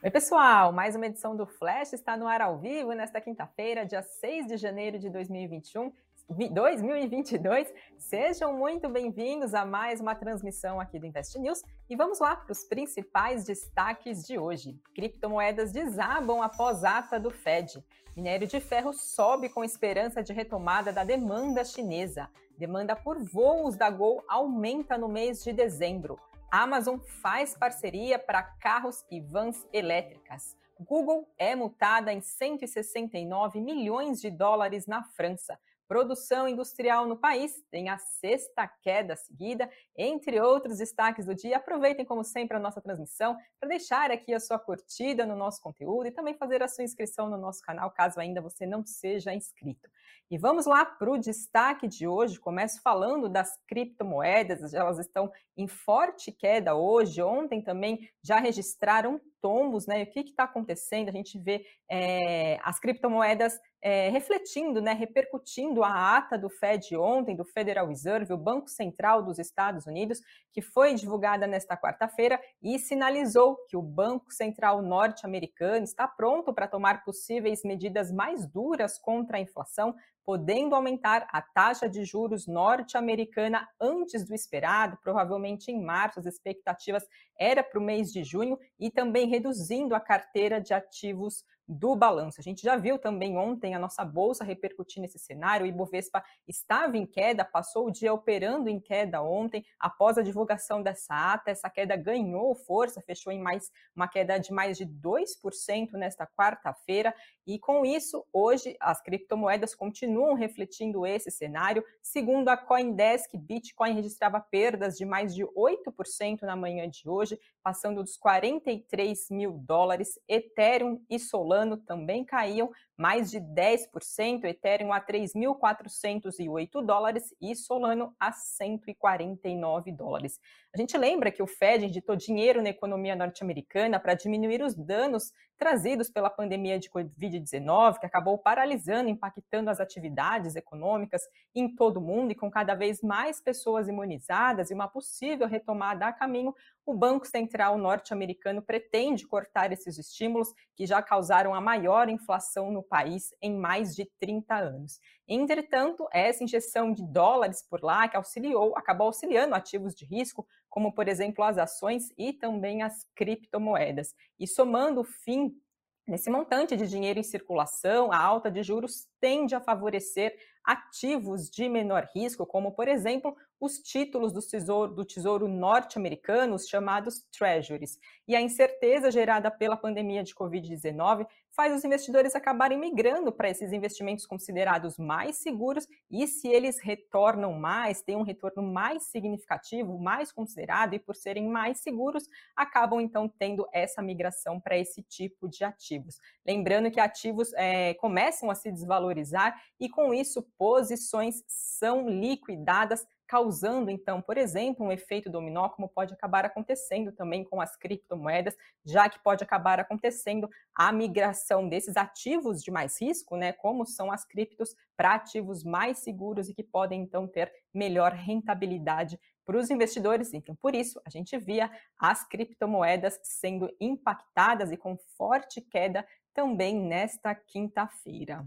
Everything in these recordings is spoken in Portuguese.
Oi, pessoal! Mais uma edição do Flash está no ar ao vivo nesta quinta-feira, dia 6 de janeiro de 2021. 2022. Sejam muito bem-vindos a mais uma transmissão aqui do Invest News e vamos lá para os principais destaques de hoje. Criptomoedas desabam após ata do Fed. Minério de ferro sobe com esperança de retomada da demanda chinesa. Demanda por voos da Gol aumenta no mês de dezembro. Amazon faz parceria para carros e vans elétricas. Google é multada em 169 milhões de dólares na França. Produção industrial no país tem a sexta queda seguida, entre outros destaques do dia. Aproveitem, como sempre, a nossa transmissão para deixar aqui a sua curtida no nosso conteúdo e também fazer a sua inscrição no nosso canal, caso ainda você não seja inscrito. E vamos lá para o destaque de hoje. Começo falando das criptomoedas, elas estão em forte queda hoje. Ontem também já registraram tombos, né? O que está acontecendo? A gente vê é, as criptomoedas é, refletindo, né, repercutindo a ata do Fed ontem, do Federal Reserve, o Banco Central dos Estados Unidos, que foi divulgada nesta quarta-feira e sinalizou que o Banco Central norte-americano está pronto para tomar possíveis medidas mais duras contra a inflação, podendo aumentar a taxa de juros norte-americana antes do esperado, provavelmente em março, as expectativas era para o mês de junho, e também reduzindo a carteira de ativos do balanço. A gente já viu também ontem a nossa bolsa repercutir nesse cenário. O Ibovespa estava em queda, passou o dia operando em queda ontem, após a divulgação dessa ata. Essa queda ganhou força, fechou em mais uma queda de mais de 2% nesta quarta-feira. E com isso, hoje as criptomoedas continuam refletindo esse cenário. Segundo a CoinDesk, Bitcoin registrava perdas de mais de 8% na manhã de hoje, passando dos 43 mil dólares. Ethereum e Solano também caíam mais de 10%, Ethereum a 3.408 dólares e Solano a 149 dólares. A gente lembra que o Fed injetou dinheiro na economia norte-americana para diminuir os danos trazidos pela pandemia de Covid-19, que acabou paralisando, impactando as atividades econômicas em todo o mundo e com cada vez mais pessoas imunizadas e uma possível retomada a caminho, o Banco Central norte-americano pretende cortar esses estímulos que já causaram a maior inflação no país em mais de 30 anos. Entretanto, essa injeção de dólares por lá que auxiliou, acabou auxiliando ativos de risco, como por exemplo as ações e também as criptomoedas. E somando o fim Nesse montante de dinheiro em circulação, a alta de juros tende a favorecer ativos de menor risco, como, por exemplo, os títulos do tesouro, do tesouro norte-americano, os chamados treasuries. E a incerteza gerada pela pandemia de Covid-19 faz os investidores acabarem migrando para esses investimentos considerados mais seguros e se eles retornam mais, têm um retorno mais significativo, mais considerado e por serem mais seguros, acabam então tendo essa migração para esse tipo de ativos. Lembrando que ativos é, começam a se desvalorizar e com isso posições são liquidadas causando, então, por exemplo, um efeito dominó, como pode acabar acontecendo também com as criptomoedas, já que pode acabar acontecendo a migração desses ativos de mais risco, né, como são as criptos, para ativos mais seguros e que podem, então, ter melhor rentabilidade para os investidores. Então, por isso, a gente via as criptomoedas sendo impactadas e com forte queda também nesta quinta-feira.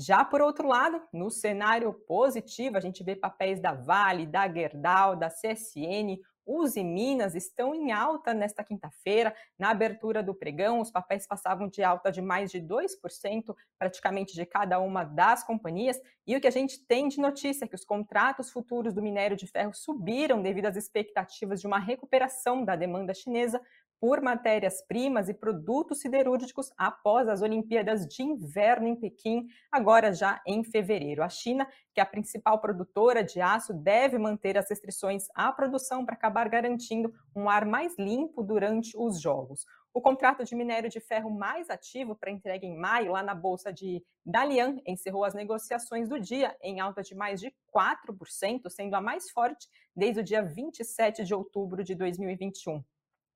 Já por outro lado, no cenário positivo, a gente vê papéis da Vale, da Gerdau, da CSN, Uzi Minas estão em alta nesta quinta-feira. Na abertura do pregão, os papéis passavam de alta de mais de 2%, praticamente de cada uma das companhias. E o que a gente tem de notícia é que os contratos futuros do minério de ferro subiram devido às expectativas de uma recuperação da demanda chinesa por matérias-primas e produtos siderúrgicos após as Olimpíadas de Inverno em Pequim, agora já em fevereiro. A China, que é a principal produtora de aço, deve manter as restrições à produção para acabar garantindo um ar mais limpo durante os Jogos. O contrato de minério de ferro mais ativo para entrega em maio, lá na Bolsa de Dalian, encerrou as negociações do dia em alta de mais de 4%, sendo a mais forte desde o dia 27 de outubro de 2021.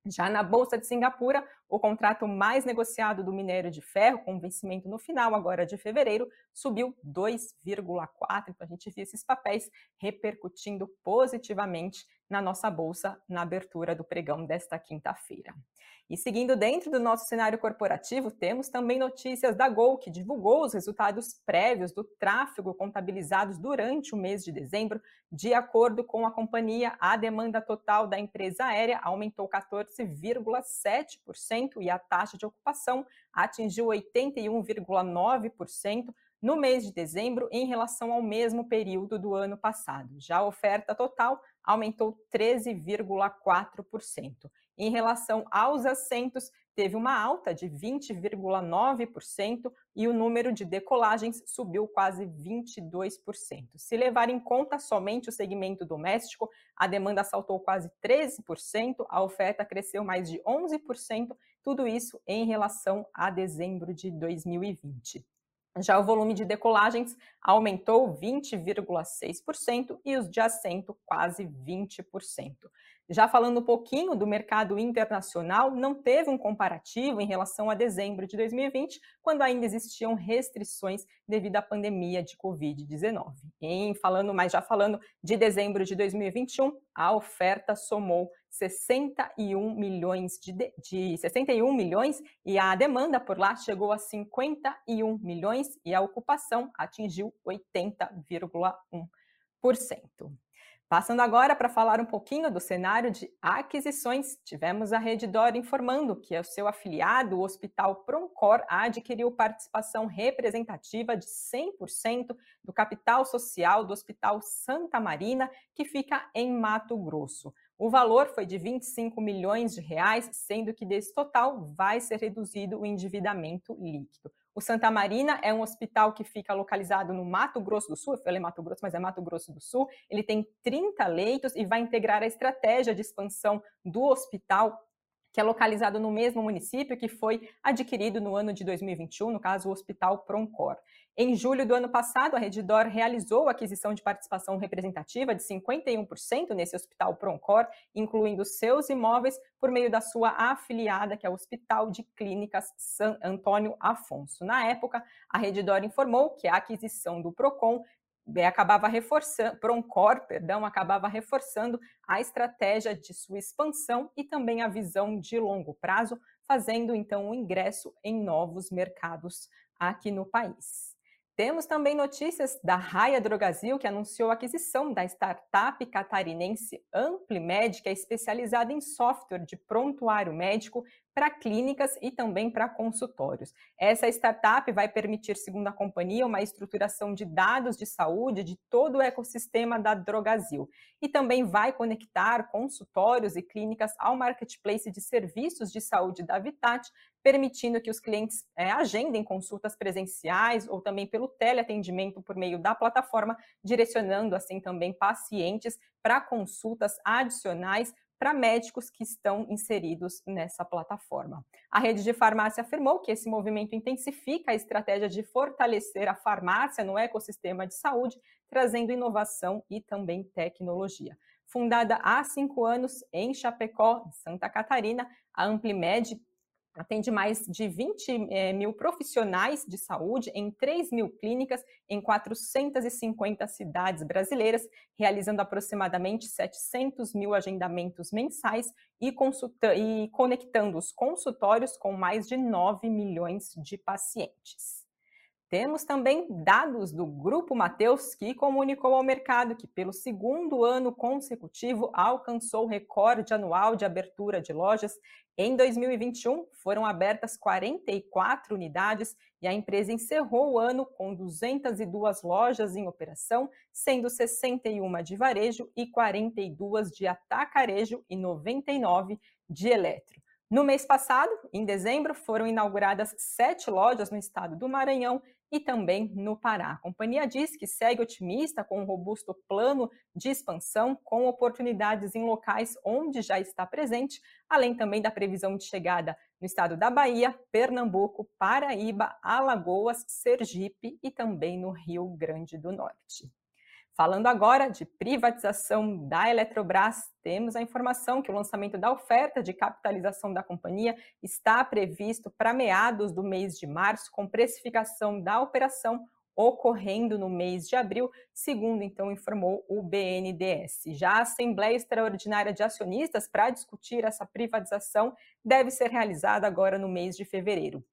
Já na Bolsa de Singapura, o contrato mais negociado do minério de ferro, com vencimento no final agora de fevereiro, subiu 2,4%. Então a gente viu esses papéis repercutindo positivamente na nossa bolsa na abertura do pregão desta quinta-feira. E seguindo dentro do nosso cenário corporativo, temos também notícias da Gol, que divulgou os resultados prévios do tráfego contabilizados durante o mês de dezembro. De acordo com a companhia, a demanda total da empresa aérea aumentou 14,7% e a taxa de ocupação atingiu 81,9% no mês de dezembro em relação ao mesmo período do ano passado. Já a oferta total aumentou 13,4%. Em relação aos assentos, teve uma alta de 20,9% e o número de decolagens subiu quase 22%. Se levar em conta somente o segmento doméstico, a demanda saltou quase 13%, a oferta cresceu mais de 11%, tudo isso em relação a dezembro de 2020. Já o volume de decolagens aumentou 20,6% e os de assento quase 20%. Já falando um pouquinho do mercado internacional, não teve um comparativo em relação a dezembro de 2020, quando ainda existiam restrições devido à pandemia de Covid-19. Em falando, mas já falando de dezembro de 2021, a oferta somou 61 milhões de, de 61 milhões e a demanda por lá chegou a 51 milhões e a ocupação atingiu 80,1%. Passando agora para falar um pouquinho do cenário de aquisições, tivemos a Reddor informando que o seu afiliado, o Hospital Proncor, adquiriu participação representativa de 100% do capital social do Hospital Santa Marina, que fica em Mato Grosso. O valor foi de 25 milhões de reais, sendo que desse total vai ser reduzido o endividamento líquido. O Santa Marina é um hospital que fica localizado no Mato Grosso do Sul, eu falei Mato Grosso, mas é Mato Grosso do Sul. Ele tem 30 leitos e vai integrar a estratégia de expansão do hospital que é localizado no mesmo município que foi adquirido no ano de 2021, no caso o Hospital Proncor. Em julho do ano passado, a Redditor realizou a aquisição de participação representativa de 51% nesse Hospital Proncor, incluindo seus imóveis, por meio da sua afiliada, que é o Hospital de Clínicas San Antônio Afonso. Na época, a Redditor informou que a aquisição do Procon acabava reforçando, Proncor, perdão, acabava reforçando a estratégia de sua expansão e também a visão de longo prazo, fazendo então o ingresso em novos mercados aqui no país. Temos também notícias da Raia Drogazil, que anunciou a aquisição da startup catarinense Amplimed, que é especializada em software de prontuário médico para clínicas e também para consultórios. Essa startup vai permitir, segundo a companhia, uma estruturação de dados de saúde de todo o ecossistema da Drogazil e também vai conectar consultórios e clínicas ao marketplace de serviços de saúde da Vitat, permitindo que os clientes é, agendem consultas presenciais ou também pelo teleatendimento por meio da plataforma, direcionando assim também pacientes para consultas adicionais para médicos que estão inseridos nessa plataforma. A rede de farmácia afirmou que esse movimento intensifica a estratégia de fortalecer a farmácia no ecossistema de saúde, trazendo inovação e também tecnologia. Fundada há cinco anos em Chapecó, Santa Catarina, a Amplimed atende mais de 20 é, eh, mil profissionais de saúde em 3 mil clínicas em 450 cidades brasileiras, realizando aproximadamente 700 mil agendamentos mensais e, e conectando os consultórios com mais de 9 milhões de pacientes. Temos também dados do Grupo Mateus, que comunicou ao mercado que, pelo segundo ano consecutivo, alcançou o recorde anual de abertura de lojas. Em 2021, foram abertas 44 unidades e a empresa encerrou o ano com 202 lojas em operação, sendo 61 de varejo e 42 de atacarejo e 99 de eletro. No mês passado, em dezembro, foram inauguradas sete lojas no estado do Maranhão e também no Pará. A companhia diz que segue otimista com um robusto plano de expansão, com oportunidades em locais onde já está presente, além também da previsão de chegada no estado da Bahia, Pernambuco, Paraíba, Alagoas, Sergipe e também no Rio Grande do Norte. Falando agora de privatização da Eletrobras, temos a informação que o lançamento da oferta de capitalização da companhia está previsto para meados do mês de março, com precificação da operação ocorrendo no mês de abril, segundo então informou o BNDES. Já a Assembleia Extraordinária de Acionistas para discutir essa privatização deve ser realizada agora no mês de fevereiro.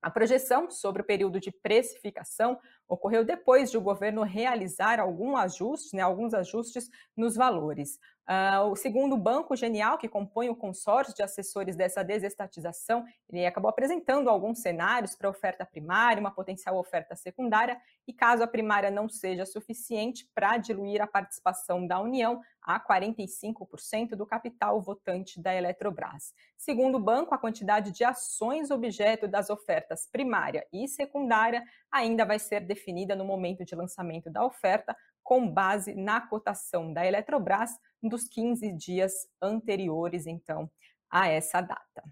A projeção sobre o período de precificação ocorreu depois de o governo realizar algum ajuste, né, alguns ajustes nos valores. Uh, o segundo Banco Genial, que compõe o consórcio de assessores dessa desestatização, ele acabou apresentando alguns cenários para oferta primária, uma potencial oferta secundária, e caso a primária não seja suficiente para diluir a participação da União a 45% do capital votante da Eletrobras. Segundo o banco, a quantidade de ações objeto das ofertas primária e secundária ainda vai ser definida no momento de lançamento da oferta, com base na cotação da Eletrobras dos 15 dias anteriores, então, a essa data.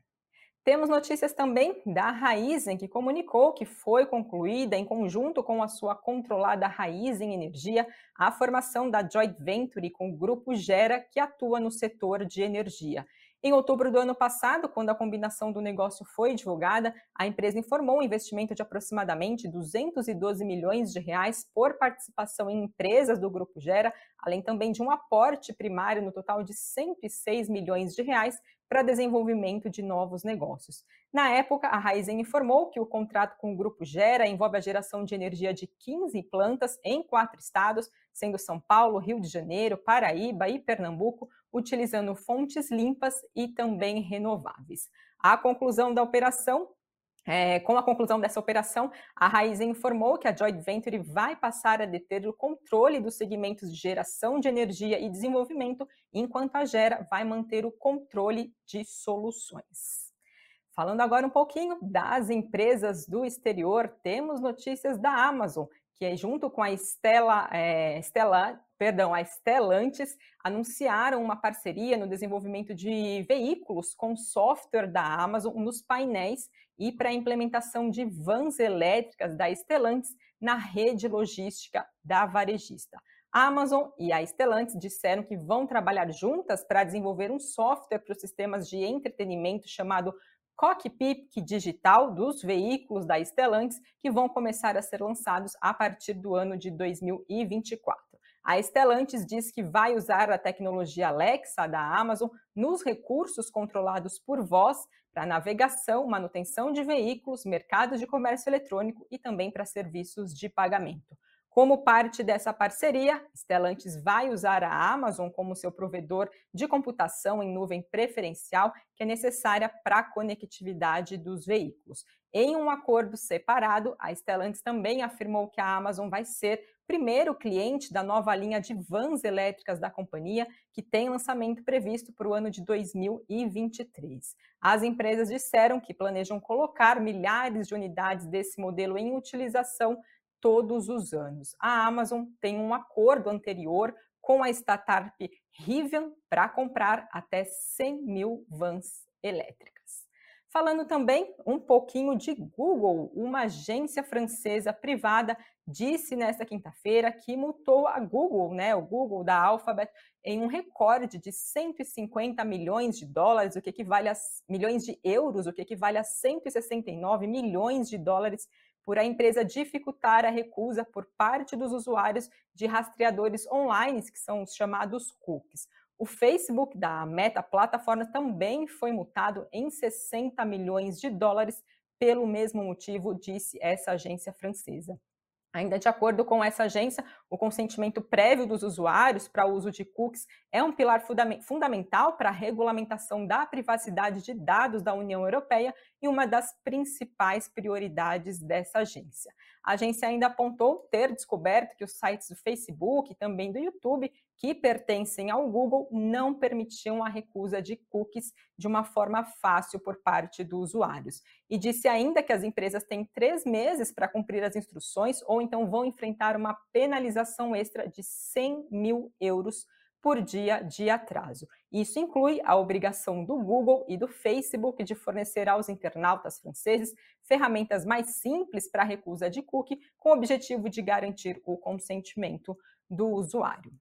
Temos notícias também da Raizen, que comunicou que foi concluída, em conjunto com a sua controlada Raizen Energia, a formação da joint venture com o Grupo Gera, que atua no setor de energia. Em outubro do ano passado, quando a combinação do negócio foi divulgada, a empresa informou um investimento de aproximadamente 212 milhões de reais por participação em empresas do Grupo Gera, além também de um aporte primário no total de 106 milhões de reais para desenvolvimento de novos negócios. Na época, a Raizen informou que o contrato com o Grupo Gera envolve a geração de energia de 15 plantas em quatro estados, sendo São Paulo, Rio de Janeiro, Paraíba e Pernambuco, utilizando fontes limpas e também renováveis. A conclusão da operação é, com a conclusão dessa operação, a Raizen informou que a Joint Venture vai passar a deter o controle dos segmentos de geração de energia e desenvolvimento, enquanto a Gera vai manter o controle de soluções. Falando agora um pouquinho das empresas do exterior, temos notícias da Amazon, que é junto com a Stella, é, Stella, perdão, a Stellantis, anunciaram uma parceria no desenvolvimento de veículos com software da Amazon nos painéis e para a implementação de vans elétricas da Stellantis na rede logística da varejista. A Amazon e a Stellantis disseram que vão trabalhar juntas para desenvolver um software para os sistemas de entretenimento chamado cockpit digital dos veículos da Stellantis, que vão começar a ser lançados a partir do ano de 2024. A Stellantis diz que vai usar a tecnologia Alexa da Amazon nos recursos controlados por voz para navegação, manutenção de veículos, mercado de comércio eletrônico e também para serviços de pagamento. Como parte dessa parceria, Stellantis vai usar a Amazon como seu provedor de computação em nuvem preferencial, que é necessária para a conectividade dos veículos. Em um acordo separado, a Stellantis também afirmou que a Amazon vai ser primeiro cliente da nova linha de vans elétricas da companhia, que tem lançamento previsto para o ano de 2023. As empresas disseram que planejam colocar milhares de unidades desse modelo em utilização todos os anos. A Amazon tem um acordo anterior com a startup Rivian para comprar até 100 mil vans elétricas. Falando também um pouquinho de Google, uma agência francesa privada disse nesta quinta-feira que multou a Google, né, o Google da Alphabet, em um recorde de 150 milhões de dólares, o que equivale a milhões de euros, o que equivale a 169 milhões de dólares por a empresa dificultar a recusa por parte dos usuários de rastreadores online, que são os chamados cookies. O Facebook da Meta Plataforma também foi multado em 60 milhões de dólares pelo mesmo motivo, disse essa agência francesa. Ainda de acordo com essa agência, o consentimento prévio dos usuários para o uso de cookies é um pilar fundamental para a regulamentação da privacidade de dados da União Europeia e uma das principais prioridades dessa agência. A agência ainda apontou ter descoberto que os sites do Facebook e também do YouTube que pertencem ao Google não permitiam a recusa de cookies de uma forma fácil por parte dos usuários. E disse ainda que as empresas têm três meses para cumprir as instruções ou então vão enfrentar uma penalização extra de 100 mil euros por dia de atraso. Isso inclui a obrigação do Google e do Facebook de fornecer aos internautas franceses ferramentas mais simples para a recusa de cookie, com o objetivo de garantir o consentimento do usuário.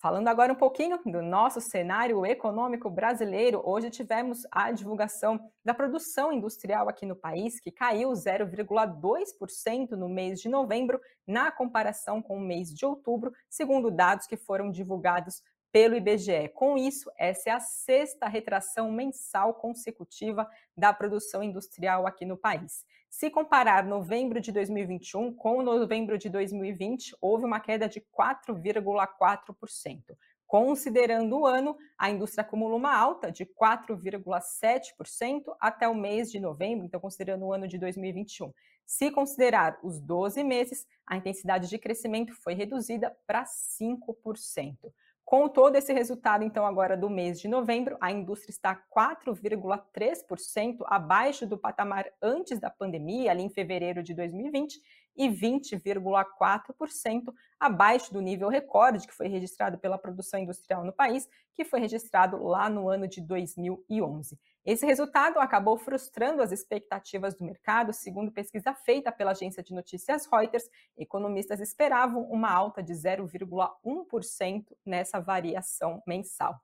Falando agora um pouquinho do nosso cenário econômico brasileiro, hoje tivemos a divulgação da produção industrial aqui no país, que caiu 0,2% no mês de novembro, na comparação com o mês de outubro, segundo dados que foram divulgados pelo IBGE. Com isso, essa é a sexta retração mensal consecutiva da produção industrial aqui no país. Se comparar novembro de 2021 com novembro de 2020, houve uma queda de 4,4%. Considerando o ano, a indústria acumula uma alta de 4,7% até o mês de novembro, então considerando o ano de 2021. Se considerar os 12 meses, a intensidade de crescimento foi reduzida para 5%. Com todo esse resultado, então, agora do mês de novembro, a indústria está 4,3% abaixo do patamar antes da pandemia, ali em fevereiro de 2020, e 20,4% abaixo do nível recorde que foi registrado pela produção industrial no país, que foi registrado lá no ano de 2011. Esse resultado acabou frustrando as expectativas do mercado, segundo pesquisa feita pela agência de notícias Reuters. Economistas esperavam uma alta de 0,1% nessa variação mensal.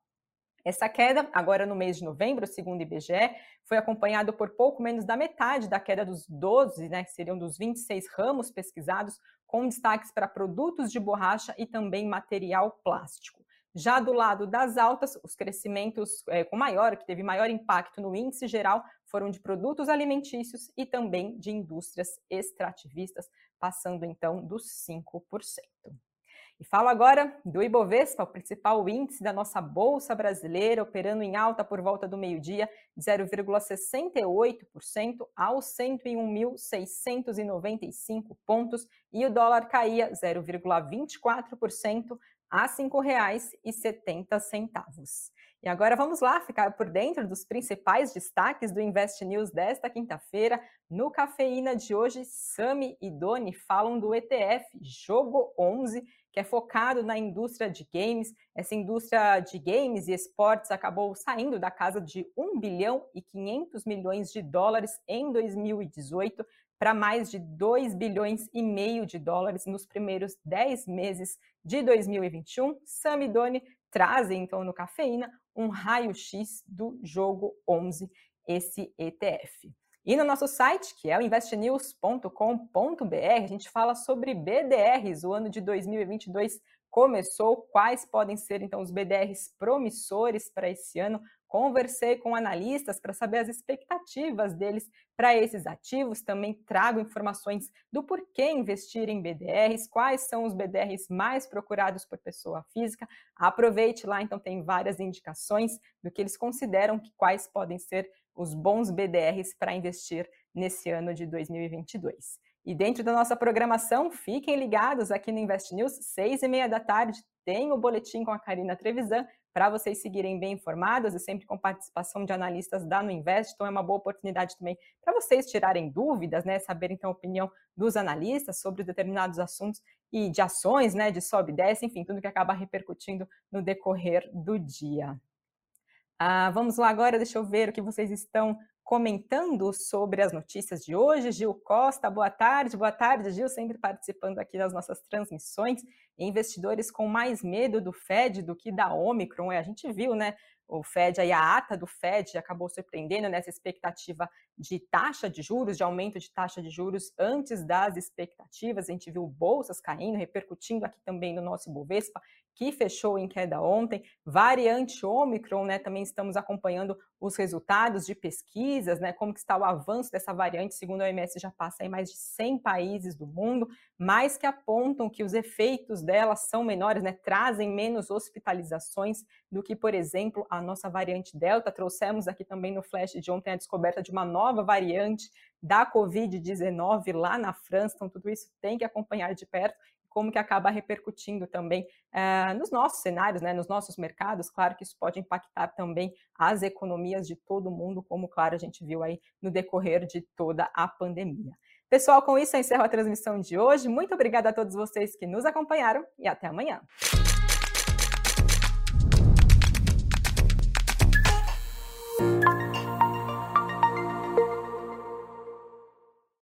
Essa queda, agora no mês de novembro, segundo o IBGE, foi acompanhado por pouco menos da metade da queda dos 12, né, que seriam dos 26 ramos pesquisados, com destaques para produtos de borracha e também material plástico. Já do lado das altas, os crescimentos é, com maior, que teve maior impacto no índice geral, foram de produtos alimentícios e também de indústrias extrativistas, passando então dos 5%. E falo agora do Ibovespa, o principal índice da nossa bolsa brasileira, operando em alta por volta do meio-dia, de 0,68% aos 101.695 pontos, e o dólar caía 0,24% a R$ 5,70. E agora vamos lá ficar por dentro dos principais destaques do Invest News desta quinta-feira. No Cafeína de hoje, Sami e Doni falam do ETF Jogo 11, que é focado na indústria de games. Essa indústria de games e esportes acabou saindo da casa de 1 bilhão e 500 milhões de dólares em 2018 para mais de 2 bilhões e meio de dólares nos primeiros 10 meses de 2021. Sam e Doni trazem, então, no Cafeína, um raio-x do jogo 11, esse ETF. E no nosso site, que é o investnews.com.br, a gente fala sobre BDRs. O ano de 2022 começou. Quais podem ser, então, os BDRs promissores para esse ano? Conversei com analistas para saber as expectativas deles para esses ativos. Também trago informações do porquê investir em BDRs, quais são os BDRs mais procurados por pessoa física. Aproveite lá, então tem várias indicações do que eles consideram que quais podem ser os bons BDRs para investir nesse ano de 2022. E dentro da nossa programação, fiquem ligados aqui no Invest News, seis e meia da tarde, tem o boletim com a Karina Trevisan, para vocês seguirem bem informados e sempre com participação de analistas da No Invest. Então é uma boa oportunidade também para vocês tirarem dúvidas, né, saberem então a opinião dos analistas sobre determinados assuntos e de ações, né, de sobe e desce, enfim, tudo que acaba repercutindo no decorrer do dia. Ah, vamos lá agora, deixa eu ver o que vocês estão comentando sobre as notícias de hoje. Gil Costa, boa tarde. Boa tarde, Gil, sempre participando aqui das nossas transmissões. Investidores com mais medo do Fed do que da Omicron. É, a gente viu, né? o Fed, aí a ata do Fed acabou surpreendendo nessa expectativa de taxa de juros, de aumento de taxa de juros antes das expectativas. A gente viu bolsas caindo, repercutindo aqui também no nosso Ibovespa, que fechou em queda ontem. Variante Omicron, né? Também estamos acompanhando os resultados de pesquisas, né? Como que está o avanço dessa variante, segundo a OMS, já passa em mais de 100 países do mundo, mas que apontam que os efeitos dela são menores, né? Trazem menos hospitalizações do que, por exemplo, a nossa variante Delta. Trouxemos aqui também no flash de ontem a descoberta de uma nova variante da Covid-19 lá na França, então tudo isso tem que acompanhar de perto como que acaba repercutindo também uh, nos nossos cenários, né, nos nossos mercados. Claro que isso pode impactar também as economias de todo mundo, como, claro, a gente viu aí no decorrer de toda a pandemia. Pessoal, com isso eu encerro a transmissão de hoje. Muito obrigada a todos vocês que nos acompanharam e até amanhã.